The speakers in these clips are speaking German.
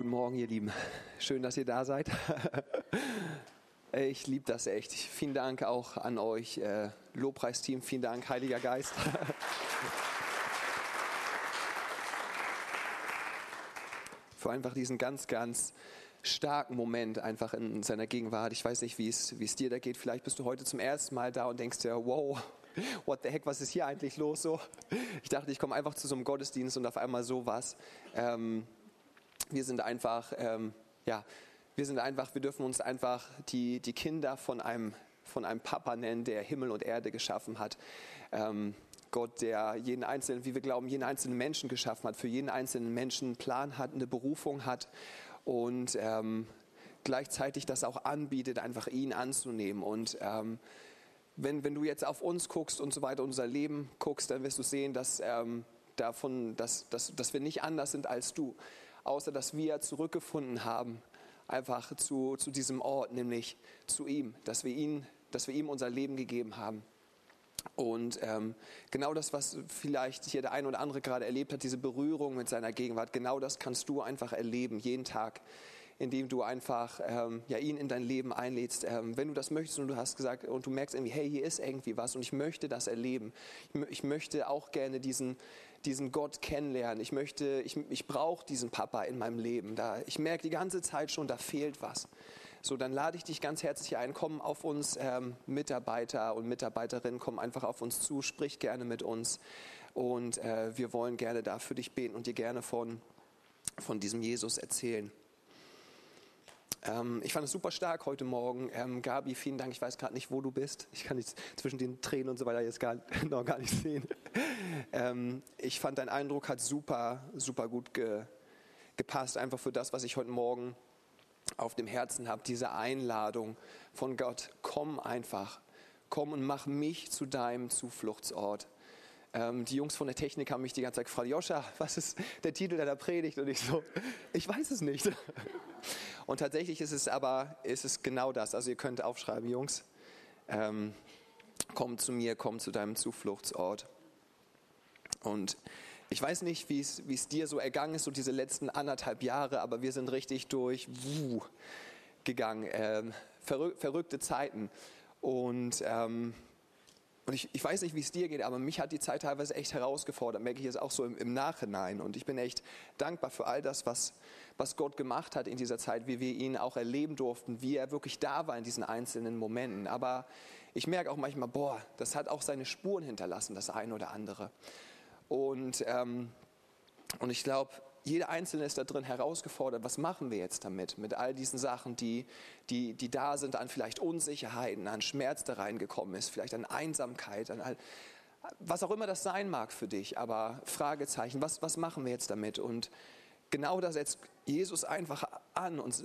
Guten Morgen, ihr Lieben. Schön, dass ihr da seid. Ich liebe das echt. Vielen Dank auch an euch, äh, Lobpreisteam. Vielen Dank, Heiliger Geist. Für einfach diesen ganz, ganz starken Moment einfach in seiner Gegenwart. Ich weiß nicht, wie es, wie es dir da geht. Vielleicht bist du heute zum ersten Mal da und denkst dir, wow, what the heck, was ist hier eigentlich los? So, ich dachte, ich komme einfach zu so einem Gottesdienst und auf einmal sowas. Ähm, wir sind einfach, ähm, ja, wir sind einfach, wir dürfen uns einfach die, die Kinder von einem, von einem Papa nennen, der Himmel und Erde geschaffen hat. Ähm, Gott, der jeden einzelnen, wie wir glauben, jeden einzelnen Menschen geschaffen hat, für jeden einzelnen Menschen einen Plan hat, eine Berufung hat und ähm, gleichzeitig das auch anbietet, einfach ihn anzunehmen. Und ähm, wenn, wenn du jetzt auf uns guckst und so weiter, unser Leben guckst, dann wirst du sehen, dass, ähm, davon, dass, dass, dass wir nicht anders sind als du außer dass wir zurückgefunden haben, einfach zu, zu diesem Ort, nämlich zu ihm, dass wir, ihn, dass wir ihm unser Leben gegeben haben. Und ähm, genau das, was vielleicht hier der ein oder andere gerade erlebt hat, diese Berührung mit seiner Gegenwart, genau das kannst du einfach erleben, jeden Tag indem du einfach ähm, ja, ihn in dein Leben einlädst. Ähm, wenn du das möchtest und du hast gesagt und du merkst irgendwie, hey, hier ist irgendwie was und ich möchte das erleben. Ich, ich möchte auch gerne diesen, diesen Gott kennenlernen. Ich möchte, ich, ich brauche diesen Papa in meinem Leben. Da, ich merke die ganze Zeit schon, da fehlt was. So, dann lade ich dich ganz herzlich ein. Komm auf uns, ähm, Mitarbeiter und Mitarbeiterinnen, komm einfach auf uns zu, sprich gerne mit uns. Und äh, wir wollen gerne da für dich beten und dir gerne von, von diesem Jesus erzählen. Ähm, ich fand es super stark heute Morgen. Ähm, Gabi, vielen Dank. Ich weiß gerade nicht, wo du bist. Ich kann dich zwischen den Tränen und so weiter jetzt gar, noch gar nicht sehen. Ähm, ich fand, dein Eindruck hat super, super gut ge, gepasst, einfach für das, was ich heute Morgen auf dem Herzen habe. Diese Einladung von Gott. Komm einfach. Komm und mach mich zu deinem Zufluchtsort. Ähm, die Jungs von der Technik haben mich die ganze Zeit gefragt, Joscha, was ist der Titel deiner Predigt? Und ich so, ich weiß es nicht. Und tatsächlich ist es aber, ist es genau das. Also ihr könnt aufschreiben, Jungs, ähm, komm zu mir, komm zu deinem Zufluchtsort. Und ich weiß nicht, wie es, dir so ergangen ist, so diese letzten anderthalb Jahre, aber wir sind richtig durch wuh, gegangen. Ähm, verrück, verrückte Zeiten. Und ähm, und ich, ich weiß nicht, wie es dir geht, aber mich hat die Zeit teilweise echt herausgefordert, merke ich jetzt auch so im, im Nachhinein. Und ich bin echt dankbar für all das, was, was Gott gemacht hat in dieser Zeit, wie wir ihn auch erleben durften, wie er wirklich da war in diesen einzelnen Momenten. Aber ich merke auch manchmal, boah, das hat auch seine Spuren hinterlassen, das eine oder andere. Und, ähm, und ich glaube, jeder Einzelne ist da drin herausgefordert, was machen wir jetzt damit, mit all diesen Sachen, die, die, die da sind, an vielleicht Unsicherheiten, an Schmerz, der reingekommen ist, vielleicht an Einsamkeit, an all, was auch immer das sein mag für dich, aber Fragezeichen, was, was machen wir jetzt damit? Und genau das setzt Jesus einfach an und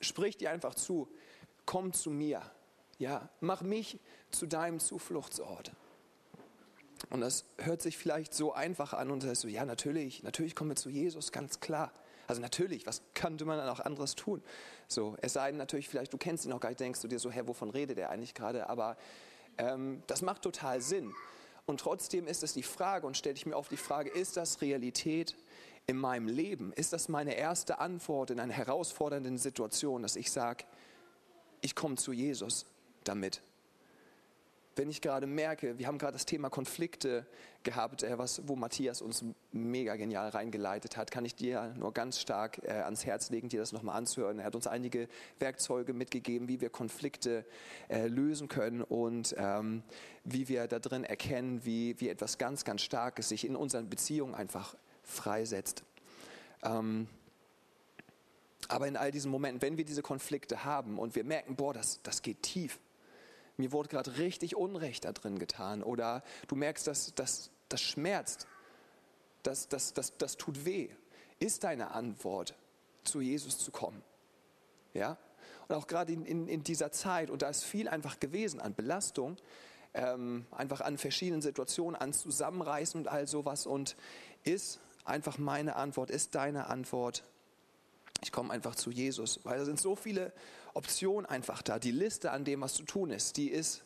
spricht dir einfach zu, komm zu mir, ja, mach mich zu deinem Zufluchtsort. Und das hört sich vielleicht so einfach an und sagst so, ja, natürlich, natürlich kommen wir zu Jesus, ganz klar. Also natürlich, was könnte man dann auch anderes tun? So, es sei denn natürlich, vielleicht du kennst ihn noch gar nicht, denkst du dir so, hä, wovon redet er eigentlich gerade? Aber ähm, das macht total Sinn. Und trotzdem ist es die Frage und stelle ich mir oft die Frage, ist das Realität in meinem Leben? Ist das meine erste Antwort in einer herausfordernden Situation, dass ich sage, ich komme zu Jesus damit? Wenn ich gerade merke, wir haben gerade das Thema Konflikte gehabt, äh, was, wo Matthias uns mega genial reingeleitet hat, kann ich dir nur ganz stark äh, ans Herz legen, dir das nochmal anzuhören. Er hat uns einige Werkzeuge mitgegeben, wie wir Konflikte äh, lösen können und ähm, wie wir da drin erkennen, wie, wie etwas ganz, ganz Starkes sich in unseren Beziehungen einfach freisetzt. Ähm, aber in all diesen Momenten, wenn wir diese Konflikte haben und wir merken, boah, das, das geht tief, mir wurde gerade richtig Unrecht da drin getan oder du merkst, dass das, das schmerzt, das, das, das, das tut weh, ist deine Antwort, zu Jesus zu kommen. Ja? Und auch gerade in, in, in dieser Zeit, und da ist viel einfach gewesen an Belastung, ähm, einfach an verschiedenen Situationen, an Zusammenreißen und all sowas. Und ist einfach meine Antwort, ist deine Antwort, ich komme einfach zu Jesus, weil da sind so viele Optionen einfach da. Die Liste an dem, was zu tun ist, die ist,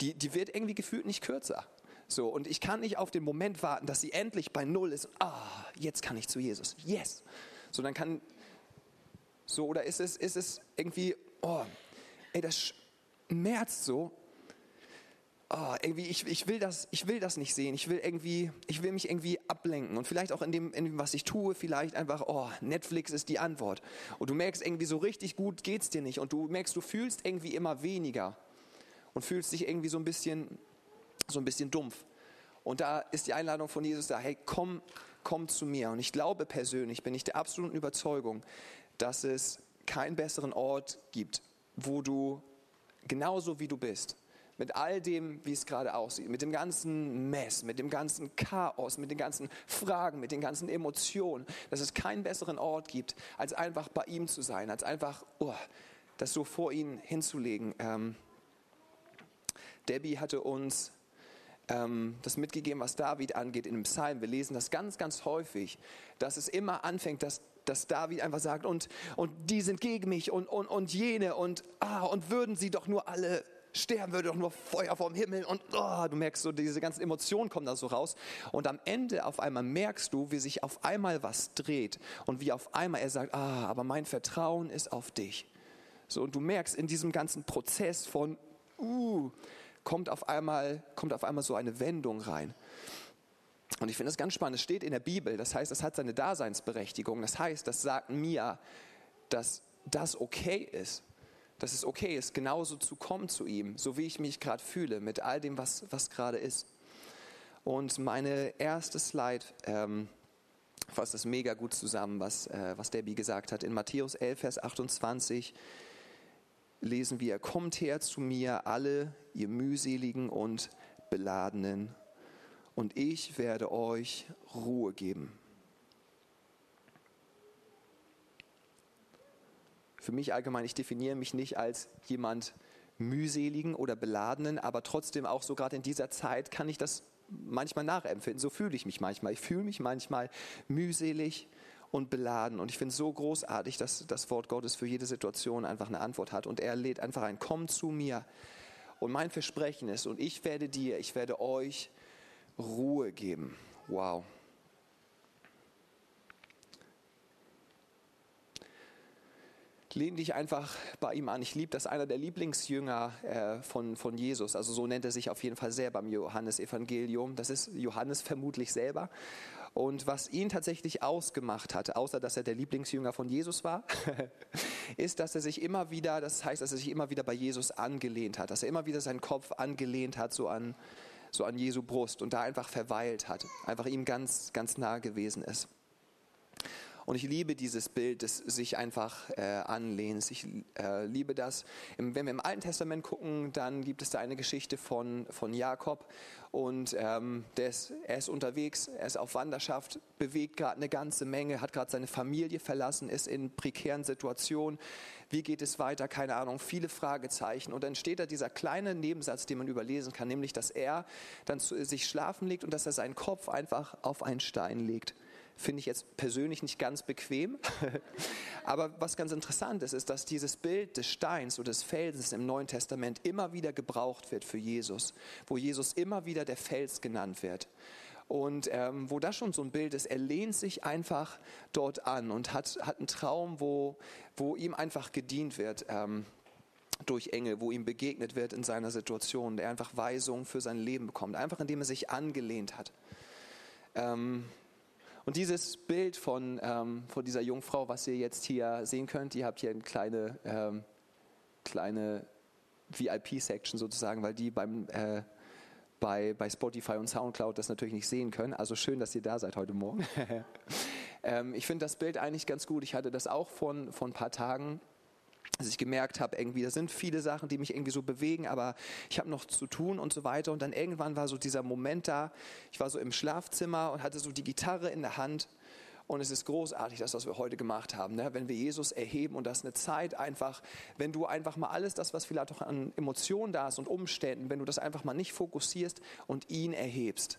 die, die wird irgendwie gefühlt nicht kürzer. So, und ich kann nicht auf den Moment warten, dass sie endlich bei Null ist. Ah, jetzt kann ich zu Jesus. Yes. So, dann kann, so, oder ist es, ist es irgendwie, oh, ey, das schmerzt so. Oh, irgendwie, ich, ich, will das, ich will das nicht sehen. Ich will irgendwie, ich will mich irgendwie ablenken. Und vielleicht auch in dem, in dem, was ich tue, vielleicht einfach, oh, Netflix ist die Antwort. Und du merkst irgendwie so richtig gut geht's dir nicht. Und du merkst, du fühlst irgendwie immer weniger. Und fühlst dich irgendwie so ein bisschen, so ein bisschen dumpf. Und da ist die Einladung von Jesus da, hey, komm, komm zu mir. Und ich glaube persönlich, bin ich der absoluten Überzeugung, dass es keinen besseren Ort gibt, wo du genauso wie du bist, mit all dem, wie es gerade aussieht, mit dem ganzen Mess, mit dem ganzen Chaos, mit den ganzen Fragen, mit den ganzen Emotionen, dass es keinen besseren Ort gibt, als einfach bei ihm zu sein, als einfach oh, das so vor ihn hinzulegen. Ähm, Debbie hatte uns ähm, das mitgegeben, was David angeht in dem Psalm. Wir lesen das ganz, ganz häufig, dass es immer anfängt, dass, dass David einfach sagt, und, und die sind gegen mich und, und, und jene und, ah, und würden sie doch nur alle sterben, würde doch nur Feuer vom Himmel und oh, du merkst so, diese ganzen Emotionen kommen da so raus. Und am Ende auf einmal merkst du, wie sich auf einmal was dreht und wie auf einmal er sagt, ah, aber mein Vertrauen ist auf dich. So, und du merkst in diesem ganzen Prozess von, uh, kommt auf einmal, kommt auf einmal so eine Wendung rein. Und ich finde das ganz spannend. Es steht in der Bibel, das heißt, es hat seine Daseinsberechtigung. Das heißt, das sagt mir, dass das okay ist. Dass es okay ist, genauso zu kommen zu ihm, so wie ich mich gerade fühle, mit all dem, was, was gerade ist. Und meine erste Slide ähm, fasst das mega gut zusammen, was, äh, was Debbie gesagt hat. In Matthäus 11, Vers 28 lesen wir, kommt her zu mir alle, ihr mühseligen und beladenen, und ich werde euch Ruhe geben. Für mich allgemein, ich definiere mich nicht als jemand mühseligen oder beladenen, aber trotzdem auch so gerade in dieser Zeit kann ich das manchmal nachempfinden. So fühle ich mich manchmal. Ich fühle mich manchmal mühselig, und beladen. Und ich finde es so großartig, dass das Wort Gottes für jede Situation einfach eine Antwort hat. Und er lädt einfach ein, komm zu mir. Und mein Versprechen ist, und ich werde dir, ich werde euch Ruhe geben. Wow. Lehn dich einfach bei ihm an. Ich liebe das, einer der Lieblingsjünger äh, von, von Jesus, also so nennt er sich auf jeden Fall selber im Johannesevangelium. Das ist Johannes vermutlich selber. Und was ihn tatsächlich ausgemacht hat, außer dass er der Lieblingsjünger von Jesus war, ist, dass er sich immer wieder, das heißt, dass er sich immer wieder bei Jesus angelehnt hat, dass er immer wieder seinen Kopf angelehnt hat, so an, so an Jesu Brust und da einfach verweilt hat, einfach ihm ganz, ganz nah gewesen ist. Und ich liebe dieses Bild des sich einfach äh, Anlehnens. Ich äh, liebe das. Wenn wir im Alten Testament gucken, dann gibt es da eine Geschichte von, von Jakob. Und ähm, ist, er ist unterwegs, er ist auf Wanderschaft, bewegt gerade eine ganze Menge, hat gerade seine Familie verlassen, ist in prekären Situationen. Wie geht es weiter? Keine Ahnung, viele Fragezeichen. Und dann steht da dieser kleine Nebensatz, den man überlesen kann, nämlich, dass er dann zu, sich schlafen legt und dass er seinen Kopf einfach auf einen Stein legt finde ich jetzt persönlich nicht ganz bequem. Aber was ganz interessant ist, ist, dass dieses Bild des Steins oder des Felsens im Neuen Testament immer wieder gebraucht wird für Jesus, wo Jesus immer wieder der Fels genannt wird. Und ähm, wo das schon so ein Bild ist, er lehnt sich einfach dort an und hat, hat einen Traum, wo, wo ihm einfach gedient wird. Ähm, durch Engel, wo ihm begegnet wird in seiner Situation, der einfach Weisungen für sein Leben bekommt, einfach indem er sich angelehnt hat. Ähm, und dieses Bild von, ähm, von dieser Jungfrau, was ihr jetzt hier sehen könnt, ihr habt hier eine kleine, ähm, kleine VIP-Section sozusagen, weil die beim, äh, bei, bei Spotify und Soundcloud das natürlich nicht sehen können. Also schön, dass ihr da seid heute Morgen. ähm, ich finde das Bild eigentlich ganz gut. Ich hatte das auch von, von ein paar Tagen dass ich gemerkt habe, irgendwie, da sind viele Sachen, die mich irgendwie so bewegen, aber ich habe noch zu tun und so weiter. Und dann irgendwann war so dieser Moment da, ich war so im Schlafzimmer und hatte so die Gitarre in der Hand. Und es ist großartig, das, was wir heute gemacht haben. Ne? Wenn wir Jesus erheben und das ist eine Zeit einfach, wenn du einfach mal alles das, was vielleicht auch an Emotionen da ist und Umständen, wenn du das einfach mal nicht fokussierst und ihn erhebst.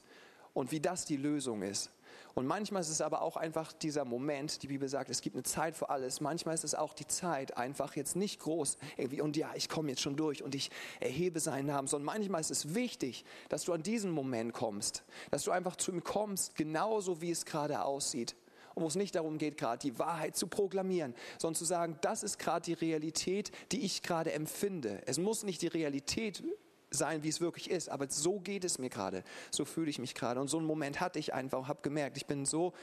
Und wie das die Lösung ist. Und manchmal ist es aber auch einfach dieser Moment, die Bibel sagt, es gibt eine Zeit für alles. Manchmal ist es auch die Zeit, einfach jetzt nicht groß irgendwie und ja, ich komme jetzt schon durch und ich erhebe seinen Namen, sondern manchmal ist es wichtig, dass du an diesen Moment kommst, dass du einfach zu ihm kommst, genauso wie es gerade aussieht und wo es nicht darum geht, gerade die Wahrheit zu proklamieren, sondern zu sagen, das ist gerade die Realität, die ich gerade empfinde. Es muss nicht die Realität sein, wie es wirklich ist, aber so geht es mir gerade, so fühle ich mich gerade. Und so einen Moment hatte ich einfach und habe gemerkt, ich bin so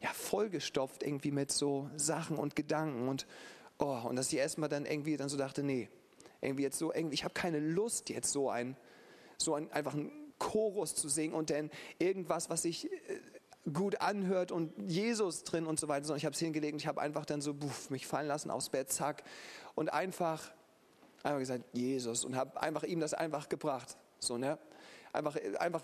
ja, vollgestopft irgendwie mit so Sachen und Gedanken. Und, oh, und dass ich erstmal dann irgendwie dann so dachte, nee, irgendwie jetzt so, irgendwie, ich habe keine Lust jetzt so ein, so ein, einfach ein Chorus zu singen und dann irgendwas, was sich äh, gut anhört und Jesus drin und so weiter, sondern ich habe es hingelegt und ich habe einfach dann so buff, mich fallen lassen aufs Bett, zack, und einfach, einfach gesagt, Jesus und habe einfach ihm das einfach gebracht, so, ne? einfach, einfach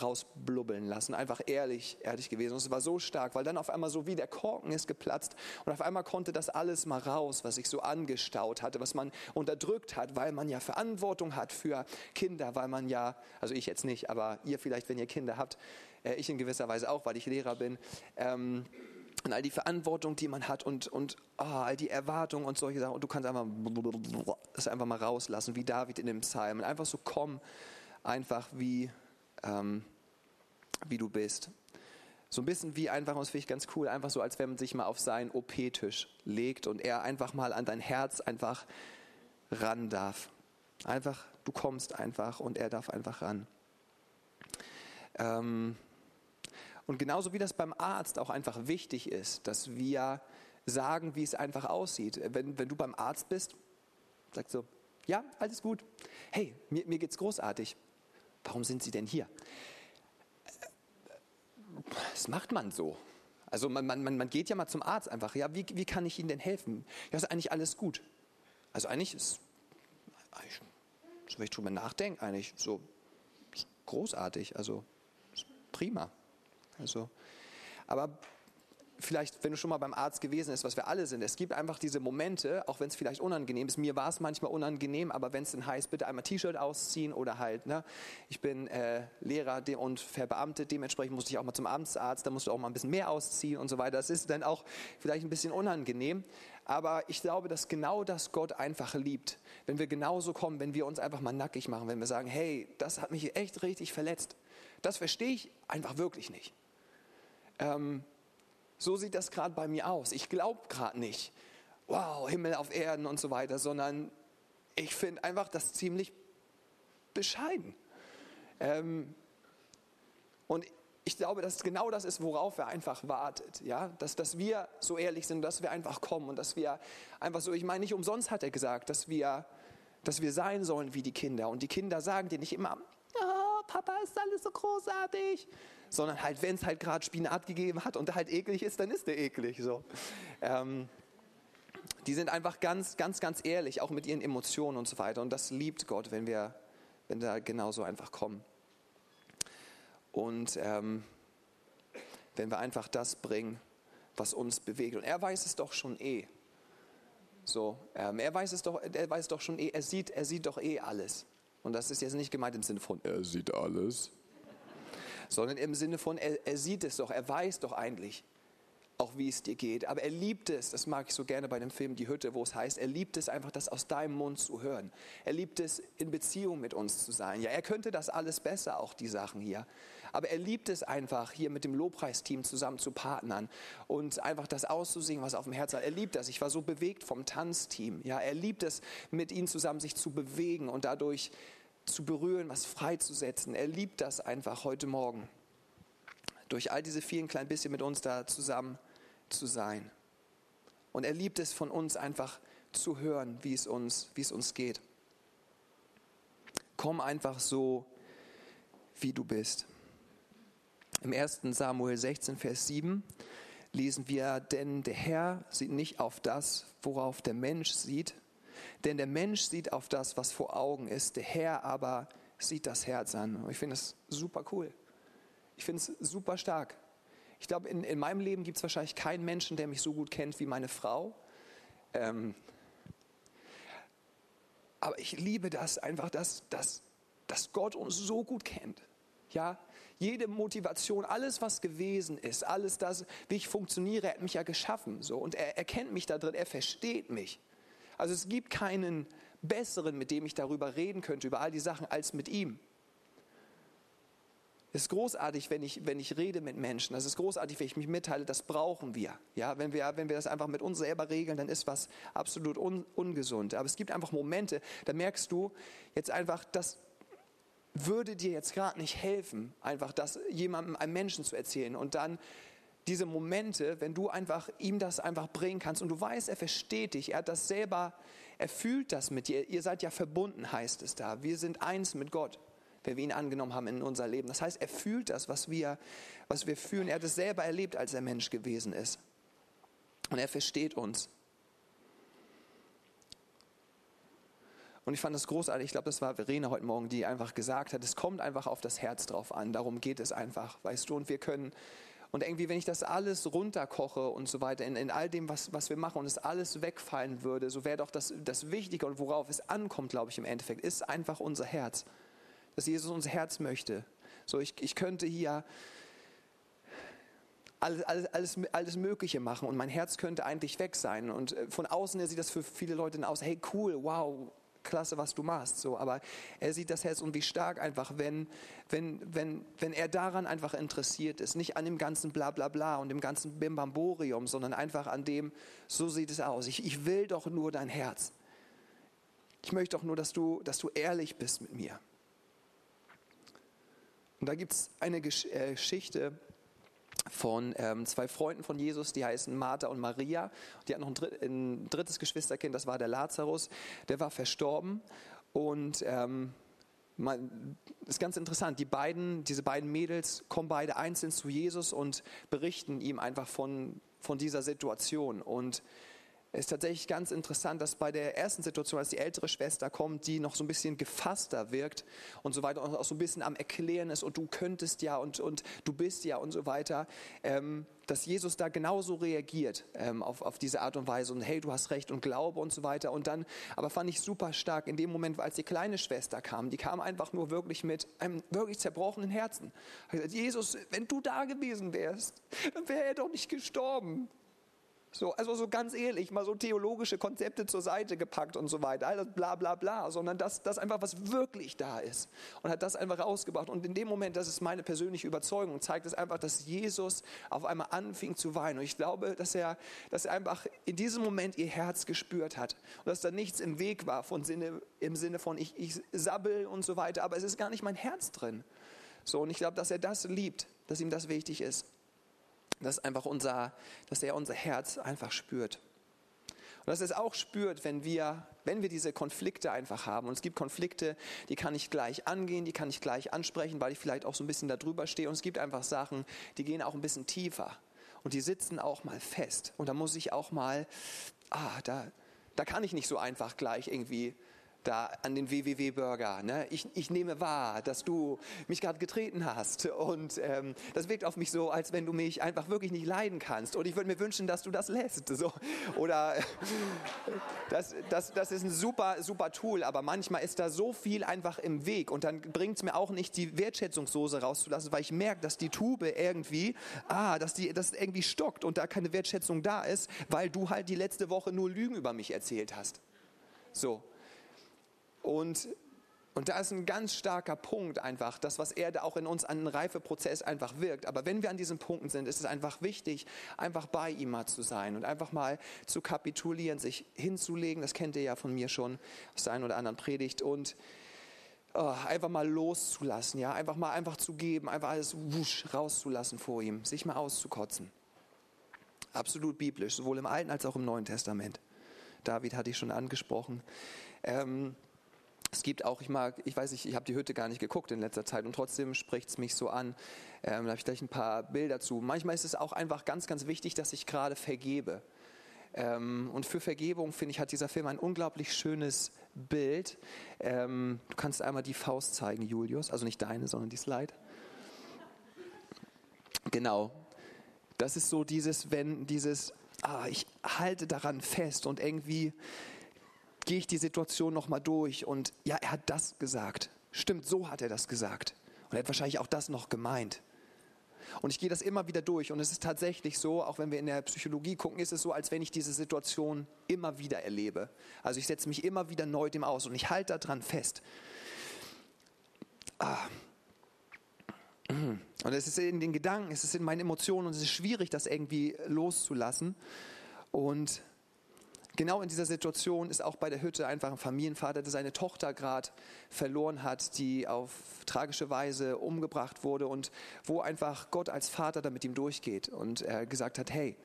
rausblubbeln lassen, einfach ehrlich, ehrlich gewesen. Und es war so stark, weil dann auf einmal so wie der Korken ist geplatzt und auf einmal konnte das alles mal raus, was sich so angestaut hatte, was man unterdrückt hat, weil man ja Verantwortung hat für Kinder, weil man ja, also ich jetzt nicht, aber ihr vielleicht, wenn ihr Kinder habt, äh, ich in gewisser Weise auch, weil ich Lehrer bin. Ähm, und all die Verantwortung, die man hat und, und oh, all die Erwartungen und solche Sachen. Und du kannst einfach das einfach mal rauslassen, wie David in dem Psalm. Und einfach so komm einfach wie, ähm, wie du bist. So ein bisschen wie einfach, und das finde ich ganz cool, einfach so, als wenn man sich mal auf seinen OP-Tisch legt und er einfach mal an dein Herz einfach ran darf. Einfach, du kommst einfach und er darf einfach ran. Ähm, und genauso wie das beim Arzt auch einfach wichtig ist, dass wir sagen, wie es einfach aussieht. Wenn, wenn du beim Arzt bist, sagst du, ja, alles gut. Hey, mir, mir geht's großartig. Warum sind Sie denn hier? Das macht man so. Also man, man, man geht ja mal zum Arzt einfach. Ja, wie, wie kann ich Ihnen denn helfen? Ja, ist eigentlich alles gut. Also eigentlich ist, eigentlich, so wenn ich drüber nachdenke, eigentlich so großartig. Also prima. Also, aber vielleicht, wenn du schon mal beim Arzt gewesen bist, was wir alle sind, es gibt einfach diese Momente, auch wenn es vielleicht unangenehm ist. Mir war es manchmal unangenehm, aber wenn es dann heißt, bitte einmal T-Shirt ausziehen oder halt, ne, ich bin äh, Lehrer und verbeamtet, dementsprechend musste ich auch mal zum Amtsarzt, da musst du auch mal ein bisschen mehr ausziehen und so weiter. Das ist dann auch vielleicht ein bisschen unangenehm, aber ich glaube, dass genau das Gott einfach liebt. Wenn wir genauso kommen, wenn wir uns einfach mal nackig machen, wenn wir sagen, hey, das hat mich echt richtig verletzt. Das verstehe ich einfach wirklich nicht. Ähm, so sieht das gerade bei mir aus. Ich glaube gerade nicht, wow, Himmel auf Erden und so weiter, sondern ich finde einfach das ziemlich bescheiden. Ähm, und ich glaube, dass genau das ist, worauf er einfach wartet. Ja? Dass, dass wir so ehrlich sind, dass wir einfach kommen und dass wir einfach so, ich meine, nicht umsonst hat er gesagt, dass wir, dass wir sein sollen wie die Kinder. Und die Kinder sagen dir nicht immer, Papa ist alles so großartig, sondern halt, wenn es halt gerade Spinat gegeben hat und der halt eklig ist, dann ist der eklig. So. Ähm, die sind einfach ganz, ganz, ganz ehrlich, auch mit ihren Emotionen und so weiter. Und das liebt Gott, wenn wir, wenn da genauso einfach kommen. Und ähm, wenn wir einfach das bringen, was uns bewegt. Und er weiß es doch schon eh. So, ähm, er weiß es doch, er weiß doch schon eh, er sieht, er sieht doch eh alles. Und das ist jetzt nicht gemeint im Sinne von, er sieht alles, sondern im Sinne von, er, er sieht es doch, er weiß doch eigentlich, auch wie es dir geht. Aber er liebt es, das mag ich so gerne bei dem Film Die Hütte, wo es heißt, er liebt es einfach, das aus deinem Mund zu hören. Er liebt es, in Beziehung mit uns zu sein. Ja, er könnte das alles besser, auch die Sachen hier. Aber er liebt es einfach, hier mit dem Lobpreisteam zusammen zu partnern und einfach das auszusingen, was auf dem Herzen hat. Er liebt das. Ich war so bewegt vom Tanzteam. Ja, er liebt es, mit ihnen zusammen sich zu bewegen und dadurch zu berühren, was freizusetzen. Er liebt das einfach heute Morgen. Durch all diese vielen kleinen bisschen mit uns da zusammen zu sein. Und er liebt es von uns einfach zu hören, wie es uns, wie es uns geht. Komm einfach so, wie du bist. Im 1. Samuel 16, Vers 7 lesen wir, denn der Herr sieht nicht auf das, worauf der Mensch sieht, denn der Mensch sieht auf das, was vor Augen ist, der Herr aber sieht das Herz an. Und ich finde das super cool. Ich finde es super stark. Ich glaube, in, in meinem Leben gibt es wahrscheinlich keinen Menschen, der mich so gut kennt wie meine Frau. Ähm, aber ich liebe das einfach, dass, dass, dass Gott uns so gut kennt. Ja, jede Motivation, alles was gewesen ist, alles das, wie ich funktioniere, er hat mich ja geschaffen, so und er erkennt mich da drin, er versteht mich. Also es gibt keinen besseren, mit dem ich darüber reden könnte, über all die Sachen, als mit ihm. Es ist großartig, wenn ich, wenn ich rede mit Menschen. Es ist großartig, wenn ich mich mitteile. Das brauchen wir. Ja, wenn wir, wenn wir das einfach mit uns selber regeln, dann ist was absolut un, ungesund. Aber es gibt einfach Momente, da merkst du jetzt einfach, das würde dir jetzt gerade nicht helfen, einfach das jemandem, einem Menschen zu erzählen. Und dann diese Momente, wenn du einfach ihm das einfach bringen kannst und du weißt, er versteht dich, er hat das selber, er fühlt das mit dir. Ihr seid ja verbunden, heißt es da. Wir sind eins mit Gott wenn wir ihn angenommen haben in unser Leben. Das heißt, er fühlt das, was wir, was wir fühlen. Er hat es selber erlebt, als er Mensch gewesen ist. Und er versteht uns. Und ich fand das großartig. Ich glaube, das war Verena heute Morgen, die einfach gesagt hat, es kommt einfach auf das Herz drauf an. Darum geht es einfach, weißt du. Und wir können, und irgendwie, wenn ich das alles runterkoche und so weiter, in, in all dem, was, was wir machen und es alles wegfallen würde, so wäre doch das, das Wichtige und worauf es ankommt, glaube ich, im Endeffekt, ist einfach unser Herz dass Jesus unser Herz möchte. So, ich, ich könnte hier alles, alles, alles, alles Mögliche machen und mein Herz könnte eigentlich weg sein. Und äh, von außen sieht das für viele Leute aus, hey cool, wow, klasse, was du machst. So, aber er sieht das Herz und wie stark einfach, wenn, wenn, wenn, wenn er daran einfach interessiert ist, nicht an dem ganzen Blablabla Bla, Bla und dem ganzen Bimbamborium, sondern einfach an dem, so sieht es aus. Ich, ich will doch nur dein Herz. Ich möchte doch nur, dass du, dass du ehrlich bist mit mir. Und da gibt es eine äh, Geschichte von ähm, zwei Freunden von Jesus, die heißen Martha und Maria. Die hatten noch ein, dritt, ein drittes Geschwisterkind, das war der Lazarus. Der war verstorben und ähm, man, ist ganz interessant. Die beiden, diese beiden Mädels kommen beide einzeln zu Jesus und berichten ihm einfach von, von dieser Situation. Und es ist tatsächlich ganz interessant, dass bei der ersten Situation, als die ältere Schwester kommt, die noch so ein bisschen gefasster wirkt und so weiter und auch so ein bisschen am Erklären ist und du könntest ja und, und du bist ja und so weiter, ähm, dass Jesus da genauso reagiert ähm, auf, auf diese Art und Weise und hey, du hast recht und Glaube und so weiter. Und dann, aber fand ich super stark in dem Moment, als die kleine Schwester kam, die kam einfach nur wirklich mit einem wirklich zerbrochenen Herzen. Gesagt, Jesus, wenn du da gewesen wärst, dann wäre er doch nicht gestorben. So, also so ganz ehrlich, mal so theologische Konzepte zur Seite gepackt und so weiter, all das bla bla bla, sondern dass das einfach was wirklich da ist und hat das einfach rausgebracht. Und in dem Moment, das ist meine persönliche Überzeugung, zeigt es einfach, dass Jesus auf einmal anfing zu weinen. Und ich glaube, dass er, dass er einfach in diesem Moment ihr Herz gespürt hat und dass da nichts im Weg war von Sinne, im Sinne von ich, ich sabbel und so weiter, aber es ist gar nicht mein Herz drin. So, und ich glaube, dass er das liebt, dass ihm das wichtig ist dass einfach unser, dass er unser Herz einfach spürt. Und dass er es auch spürt, wenn wir, wenn wir diese Konflikte einfach haben. Und es gibt Konflikte, die kann ich gleich angehen, die kann ich gleich ansprechen, weil ich vielleicht auch so ein bisschen darüber stehe. Und es gibt einfach Sachen, die gehen auch ein bisschen tiefer. Und die sitzen auch mal fest. Und da muss ich auch mal, ah, da, da kann ich nicht so einfach gleich irgendwie da an den WWW-Burger. Ne? Ich, ich nehme wahr, dass du mich gerade getreten hast und ähm, das wirkt auf mich so, als wenn du mich einfach wirklich nicht leiden kannst und ich würde mir wünschen, dass du das lässt. So. Oder das, das, das ist ein super, super Tool, aber manchmal ist da so viel einfach im Weg und dann bringt es mir auch nicht, die Wertschätzungssoße rauszulassen, weil ich merke, dass die Tube irgendwie, ah, dass die dass irgendwie stockt und da keine Wertschätzung da ist, weil du halt die letzte Woche nur Lügen über mich erzählt hast. So. Und, und da ist ein ganz starker Punkt einfach, das, was er da auch in uns an einen Reifeprozess einfach wirkt. Aber wenn wir an diesen Punkten sind, ist es einfach wichtig, einfach bei ihm mal zu sein und einfach mal zu kapitulieren, sich hinzulegen. Das kennt ihr ja von mir schon aus der einen oder anderen Predigt. Und oh, einfach mal loszulassen, ja, einfach mal einfach zu geben, einfach alles wusch rauszulassen vor ihm, sich mal auszukotzen. Absolut biblisch, sowohl im Alten als auch im Neuen Testament. David hatte ich schon angesprochen. Ähm, es gibt auch, ich mag, ich weiß nicht, ich habe die Hütte gar nicht geguckt in letzter Zeit und trotzdem spricht es mich so an. Ähm, da habe ich gleich ein paar Bilder zu. Manchmal ist es auch einfach ganz, ganz wichtig, dass ich gerade vergebe. Ähm, und für Vergebung, finde ich, hat dieser Film ein unglaublich schönes Bild. Ähm, du kannst einmal die Faust zeigen, Julius. Also nicht deine, sondern die Slide. Genau. Das ist so dieses, wenn dieses, ah, ich halte daran fest und irgendwie gehe ich die Situation nochmal durch und ja, er hat das gesagt. Stimmt, so hat er das gesagt. Und er hat wahrscheinlich auch das noch gemeint. Und ich gehe das immer wieder durch. Und es ist tatsächlich so, auch wenn wir in der Psychologie gucken, ist es so, als wenn ich diese Situation immer wieder erlebe. Also ich setze mich immer wieder neu dem aus und ich halte daran fest. Ah. Und es ist in den Gedanken, es ist in meinen Emotionen und es ist schwierig, das irgendwie loszulassen. Und genau in dieser Situation ist auch bei der Hütte einfach ein Familienvater, der seine Tochter gerade verloren hat, die auf tragische Weise umgebracht wurde und wo einfach Gott als Vater da mit ihm durchgeht und er gesagt hat, hey,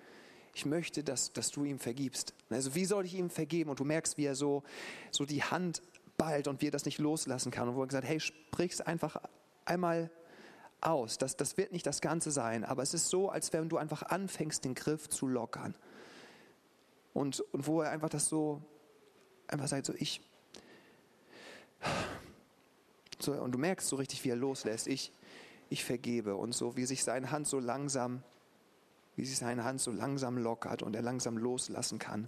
ich möchte, dass, dass du ihm vergibst. Also wie soll ich ihm vergeben? Und du merkst, wie er so, so die Hand ballt und wie er das nicht loslassen kann. Und wo er gesagt hat, hey, sprich es einfach einmal aus. Das, das wird nicht das Ganze sein, aber es ist so, als wenn du einfach anfängst, den Griff zu lockern. Und, und wo er einfach das so, einfach sagt, so ich, so, und du merkst so richtig, wie er loslässt, ich, ich vergebe und so, wie sich seine Hand so langsam wie sich seine Hand so langsam lockert und er langsam loslassen kann.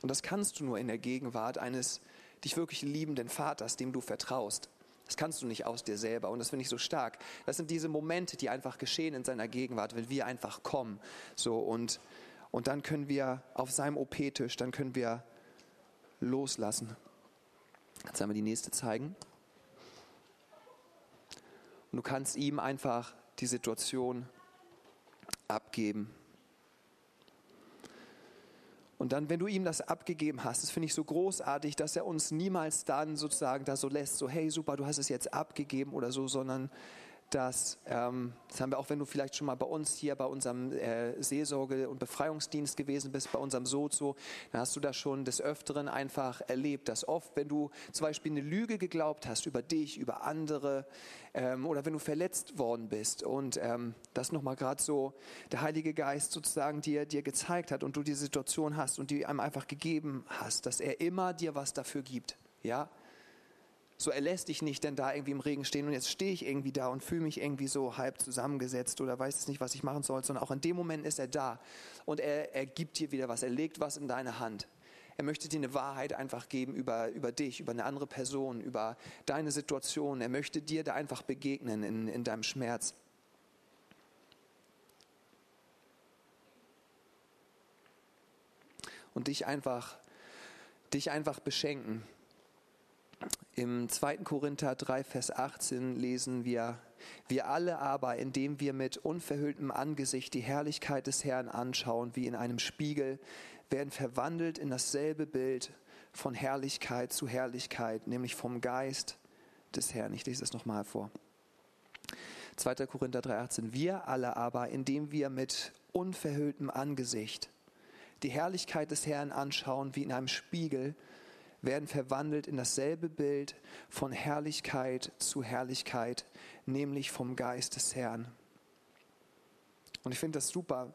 Und das kannst du nur in der Gegenwart eines dich wirklich liebenden Vaters, dem du vertraust. Das kannst du nicht aus dir selber und das finde ich so stark. Das sind diese Momente, die einfach geschehen in seiner Gegenwart, wenn wir einfach kommen. So und, und dann können wir auf seinem OP-Tisch, dann können wir loslassen. Du einmal die nächste zeigen? Und du kannst ihm einfach die Situation abgeben. Und dann, wenn du ihm das abgegeben hast, das finde ich so großartig, dass er uns niemals dann sozusagen da so lässt, so hey super, du hast es jetzt abgegeben oder so, sondern dass, ähm, das haben wir auch, wenn du vielleicht schon mal bei uns hier bei unserem äh, Seelsorge- und Befreiungsdienst gewesen bist, bei unserem Sozo, dann hast du das schon des Öfteren einfach erlebt, dass oft, wenn du zum Beispiel eine Lüge geglaubt hast über dich, über andere ähm, oder wenn du verletzt worden bist und ähm, das nochmal gerade so der Heilige Geist sozusagen dir, dir gezeigt hat und du die Situation hast und die einem einfach gegeben hast, dass er immer dir was dafür gibt, ja, so er lässt dich nicht denn da irgendwie im Regen stehen und jetzt stehe ich irgendwie da und fühle mich irgendwie so halb zusammengesetzt oder weiß jetzt nicht, was ich machen soll, sondern auch in dem Moment ist er da und er, er gibt dir wieder was, er legt was in deine Hand. Er möchte dir eine Wahrheit einfach geben über, über dich, über eine andere Person, über deine Situation. Er möchte dir da einfach begegnen in, in deinem Schmerz. Und dich einfach, dich einfach beschenken im 2. Korinther 3, Vers 18 lesen wir, wir alle aber, indem wir mit unverhülltem Angesicht die Herrlichkeit des Herrn anschauen, wie in einem Spiegel, werden verwandelt in dasselbe Bild von Herrlichkeit zu Herrlichkeit, nämlich vom Geist des Herrn. Ich lese das nochmal vor. 2. Korinther 3, 18. Wir alle aber, indem wir mit unverhülltem Angesicht die Herrlichkeit des Herrn anschauen, wie in einem Spiegel, werden verwandelt in dasselbe Bild von Herrlichkeit zu Herrlichkeit, nämlich vom Geist des Herrn. Und ich finde das super.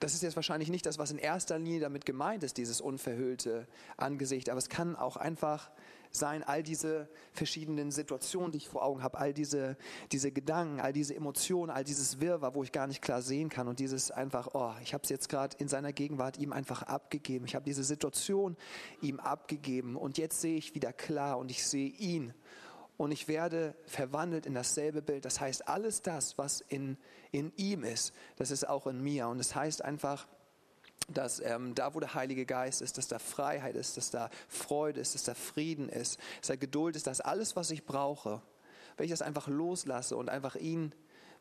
Das ist jetzt wahrscheinlich nicht das, was in erster Linie damit gemeint ist, dieses unverhüllte Angesicht, aber es kann auch einfach sein, all diese verschiedenen Situationen, die ich vor Augen habe, all diese, diese Gedanken, all diese Emotionen, all dieses Wirrwarr, wo ich gar nicht klar sehen kann und dieses einfach, oh, ich habe es jetzt gerade in seiner Gegenwart ihm einfach abgegeben. Ich habe diese Situation ihm abgegeben und jetzt sehe ich wieder klar und ich sehe ihn und ich werde verwandelt in dasselbe Bild. Das heißt, alles das, was in, in ihm ist, das ist auch in mir. Und es das heißt einfach, dass ähm, da, wo der Heilige Geist ist, dass da Freiheit ist, dass da Freude ist, dass da Frieden ist, dass da Geduld ist, dass alles, was ich brauche, wenn ich das einfach loslasse und einfach ihn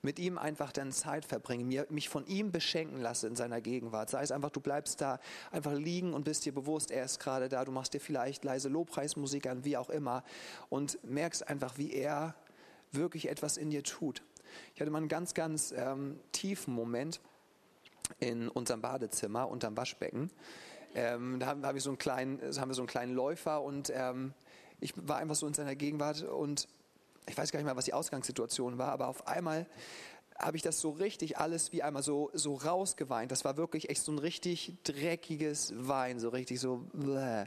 mit ihm einfach dann Zeit verbringe, mich von ihm beschenken lasse in seiner Gegenwart. Sei es einfach, du bleibst da einfach liegen und bist dir bewusst, er ist gerade da, du machst dir vielleicht leise Lobpreismusik an, wie auch immer, und merkst einfach, wie er wirklich etwas in dir tut. Ich hatte mal einen ganz, ganz ähm, tiefen Moment in unserem Badezimmer unterm Waschbecken. Ähm, da haben, hab ich so einen kleinen, haben wir so einen kleinen Läufer und ähm, ich war einfach so in seiner Gegenwart und ich weiß gar nicht mehr, was die Ausgangssituation war, aber auf einmal habe ich das so richtig alles wie einmal so, so rausgeweint. Das war wirklich echt so ein richtig dreckiges Wein, so richtig so. Bläh.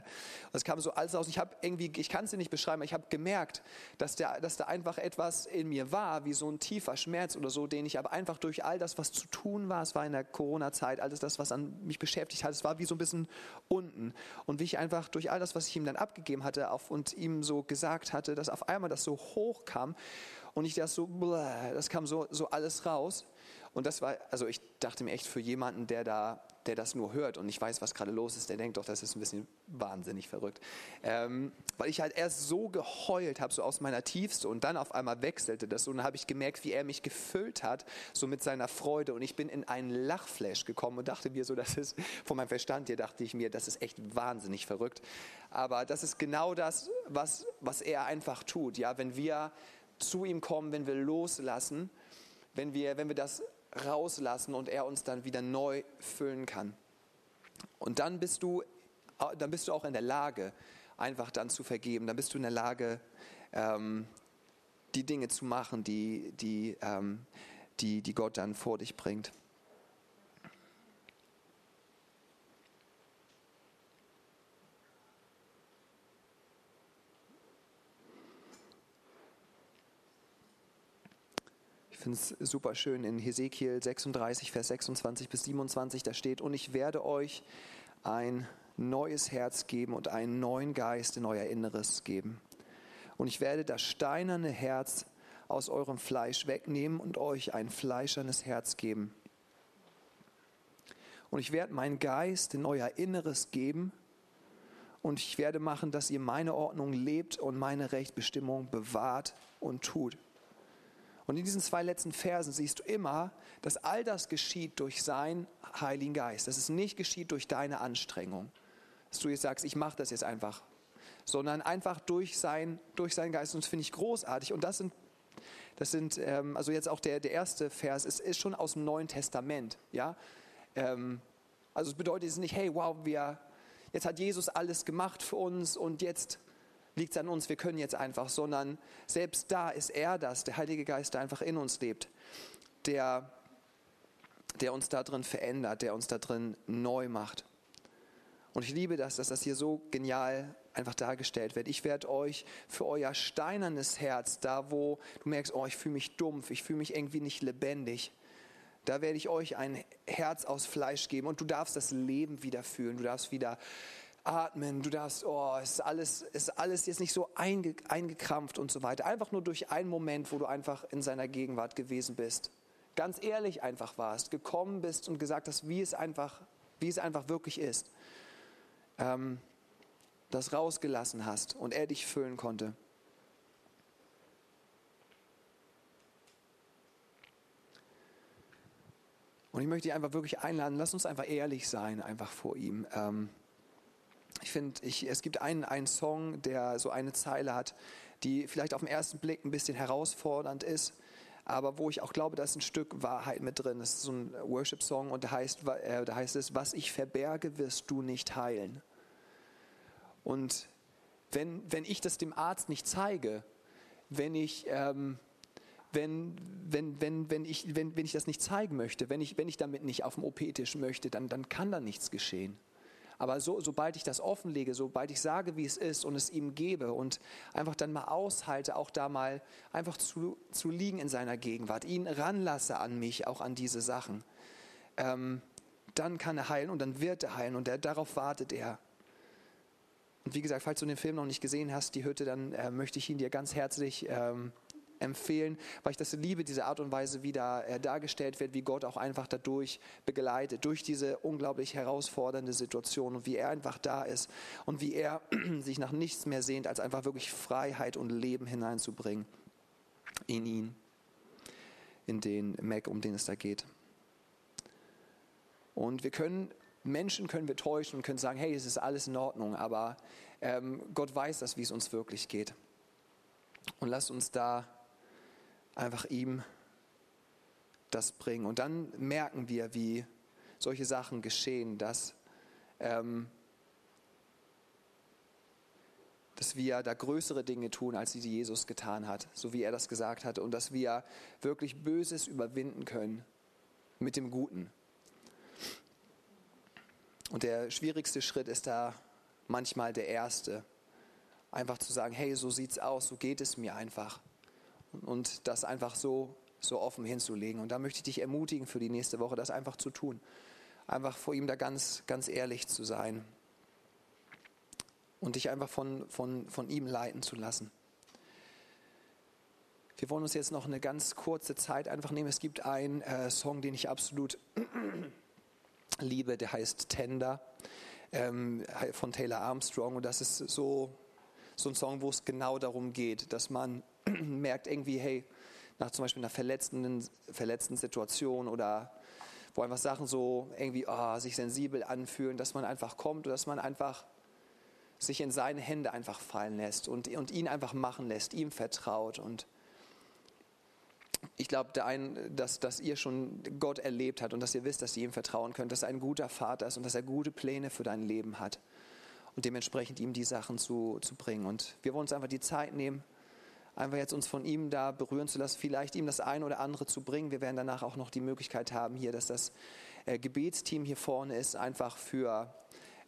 Das kam so alles aus. Ich habe irgendwie, ich kann es dir nicht beschreiben, ich habe gemerkt, dass, der, dass da einfach etwas in mir war, wie so ein tiefer Schmerz oder so, den ich aber einfach durch all das, was zu tun war, es war in der Corona-Zeit, alles das, was an mich beschäftigt hat, es war wie so ein bisschen unten. Und wie ich einfach durch all das, was ich ihm dann abgegeben hatte auf, und ihm so gesagt hatte, dass auf einmal das so hoch kam und ich das so, das kam so, so alles raus. Und das war, also ich dachte mir echt für jemanden, der da, der das nur hört und nicht weiß, was gerade los ist, der denkt doch, das ist ein bisschen wahnsinnig verrückt. Ähm, weil ich halt erst so geheult habe, so aus meiner Tiefste und dann auf einmal wechselte das und dann habe ich gemerkt, wie er mich gefüllt hat, so mit seiner Freude und ich bin in einen Lachflash gekommen und dachte mir so, das ist, von meinem Verstand hier dachte ich mir, das ist echt wahnsinnig verrückt. Aber das ist genau das, was, was er einfach tut, ja, wenn wir zu ihm kommen, wenn wir loslassen, wenn wir, wenn wir das rauslassen und er uns dann wieder neu füllen kann. Und dann bist du, dann bist du auch in der Lage, einfach dann zu vergeben. Dann bist du in der Lage, ähm, die Dinge zu machen, die, die, ähm, die, die Gott dann vor dich bringt. Finde es super schön in Hesekiel 36, Vers 26 bis 27, da steht, und ich werde euch ein neues Herz geben und einen neuen Geist in euer Inneres geben. Und ich werde das steinerne Herz aus eurem Fleisch wegnehmen und euch ein fleischernes Herz geben. Und ich werde meinen Geist in euer Inneres geben und ich werde machen, dass ihr meine Ordnung lebt und meine Rechtsbestimmung bewahrt und tut. Und in diesen zwei letzten Versen siehst du immer, dass all das geschieht durch seinen Heiligen Geist. Dass es nicht geschieht durch deine Anstrengung. Dass du jetzt sagst, ich mache das jetzt einfach. Sondern einfach durch, sein, durch seinen Geist. Und das finde ich großartig. Und das sind, das sind ähm, also jetzt auch der, der erste Vers, es ist schon aus dem Neuen Testament. Ja? Ähm, also es bedeutet jetzt nicht, hey, wow, wir, jetzt hat Jesus alles gemacht für uns und jetzt liegt es an uns, wir können jetzt einfach, sondern selbst da ist er das, der Heilige Geist, der einfach in uns lebt, der, der uns da drin verändert, der uns da drin neu macht. Und ich liebe das, dass das hier so genial einfach dargestellt wird. Ich werde euch für euer steinernes Herz, da wo du merkst, oh, ich fühle mich dumpf, ich fühle mich irgendwie nicht lebendig, da werde ich euch ein Herz aus Fleisch geben und du darfst das Leben wieder fühlen. Du darfst wieder atmen, du darfst, oh, ist alles, ist alles jetzt nicht so einge, eingekrampft und so weiter. Einfach nur durch einen Moment, wo du einfach in seiner Gegenwart gewesen bist. Ganz ehrlich einfach warst, gekommen bist und gesagt hast, wie es einfach, wie es einfach wirklich ist. Ähm, das rausgelassen hast und er dich füllen konnte. Und ich möchte dich einfach wirklich einladen, lass uns einfach ehrlich sein, einfach vor ihm. Ähm, ich finde, es gibt einen, einen Song, der so eine Zeile hat, die vielleicht auf den ersten Blick ein bisschen herausfordernd ist, aber wo ich auch glaube, da ist ein Stück Wahrheit mit drin. Das ist so ein Worship-Song und da heißt, äh, da heißt es, was ich verberge, wirst du nicht heilen. Und wenn, wenn ich das dem Arzt nicht zeige, wenn ich, ähm, wenn, wenn, wenn, wenn, ich, wenn, wenn ich das nicht zeigen möchte, wenn ich, wenn ich damit nicht auf dem OP-Tisch möchte, dann, dann kann da nichts geschehen. Aber so, sobald ich das offenlege, sobald ich sage, wie es ist und es ihm gebe und einfach dann mal aushalte, auch da mal einfach zu, zu liegen in seiner Gegenwart, ihn ranlasse an mich, auch an diese Sachen, ähm, dann kann er heilen und dann wird er heilen und er, darauf wartet er. Und wie gesagt, falls du den Film noch nicht gesehen hast, die Hütte, dann äh, möchte ich ihn dir ganz herzlich ähm, empfehlen, weil ich das liebe, diese Art und Weise, wie da äh, dargestellt wird, wie Gott auch einfach dadurch begleitet, durch diese unglaublich herausfordernde Situation und wie er einfach da ist und wie er sich nach nichts mehr sehnt, als einfach wirklich Freiheit und Leben hineinzubringen in ihn, in den Mac, um den es da geht. Und wir können Menschen können wir täuschen und können sagen, hey, es ist alles in Ordnung, aber ähm, Gott weiß das, wie es uns wirklich geht. Und lasst uns da einfach ihm das bringen. Und dann merken wir, wie solche Sachen geschehen, dass, ähm, dass wir da größere Dinge tun, als die Jesus getan hat, so wie er das gesagt hat, und dass wir wirklich Böses überwinden können mit dem Guten. Und der schwierigste Schritt ist da manchmal der erste. Einfach zu sagen, hey, so sieht's aus, so geht es mir einfach und das einfach so, so offen hinzulegen. Und da möchte ich dich ermutigen für die nächste Woche, das einfach zu tun. Einfach vor ihm da ganz, ganz ehrlich zu sein und dich einfach von, von, von ihm leiten zu lassen. Wir wollen uns jetzt noch eine ganz kurze Zeit einfach nehmen. Es gibt einen äh, Song, den ich absolut liebe, der heißt Tender ähm, von Taylor Armstrong. Und das ist so, so ein Song, wo es genau darum geht, dass man merkt irgendwie, hey, nach zum Beispiel einer verletzenden, verletzten Situation oder wo einfach Sachen so irgendwie oh, sich sensibel anfühlen, dass man einfach kommt oder dass man einfach sich in seine Hände einfach fallen lässt und, und ihn einfach machen lässt, ihm vertraut. Und ich glaube, dass, dass ihr schon Gott erlebt habt und dass ihr wisst, dass ihr ihm vertrauen könnt, dass er ein guter Vater ist und dass er gute Pläne für dein Leben hat und dementsprechend ihm die Sachen zu, zu bringen. Und wir wollen uns einfach die Zeit nehmen, einfach jetzt uns von ihm da berühren zu lassen, vielleicht ihm das eine oder andere zu bringen. Wir werden danach auch noch die Möglichkeit haben hier, dass das äh, Gebetsteam hier vorne ist, einfach für,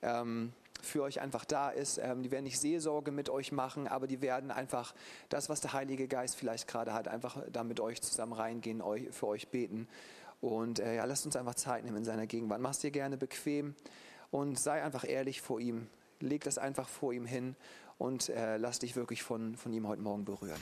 ähm, für euch einfach da ist. Ähm, die werden nicht Seelsorge mit euch machen, aber die werden einfach das, was der Heilige Geist vielleicht gerade hat, einfach da mit euch zusammen reingehen, euch, für euch beten. Und äh, ja, lasst uns einfach Zeit nehmen in seiner Gegenwart. Mach's dir gerne bequem und sei einfach ehrlich vor ihm. Leg das einfach vor ihm hin und äh, lass dich wirklich von, von ihm heute Morgen berühren.